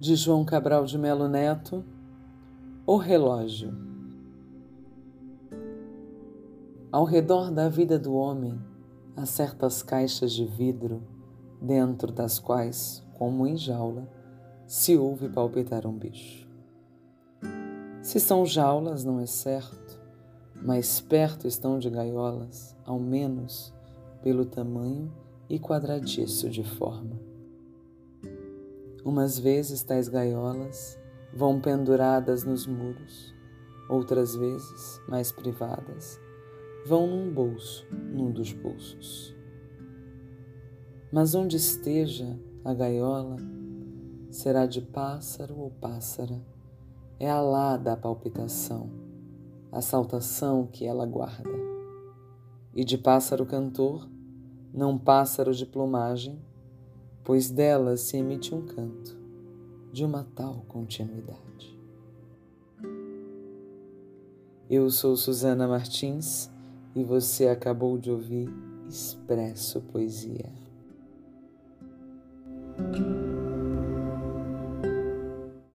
de João Cabral de Melo Neto, O Relógio. Ao redor da vida do homem há certas caixas de vidro, dentro das quais, como em jaula, se ouve palpitar um bicho. Se são jaulas, não é certo, mas perto estão de gaiolas, ao menos pelo tamanho e quadradiço de forma. Umas vezes tais gaiolas vão penduradas nos muros, outras vezes, mais privadas, vão num bolso, num dos bolsos. Mas onde esteja a gaiola, será de pássaro ou pássara, é a lá da palpitação, a saltação que ela guarda. E de pássaro cantor, não pássaro de plumagem, pois dela se emite um canto de uma tal continuidade. Eu sou Susana Martins e você acabou de ouvir Expresso Poesia.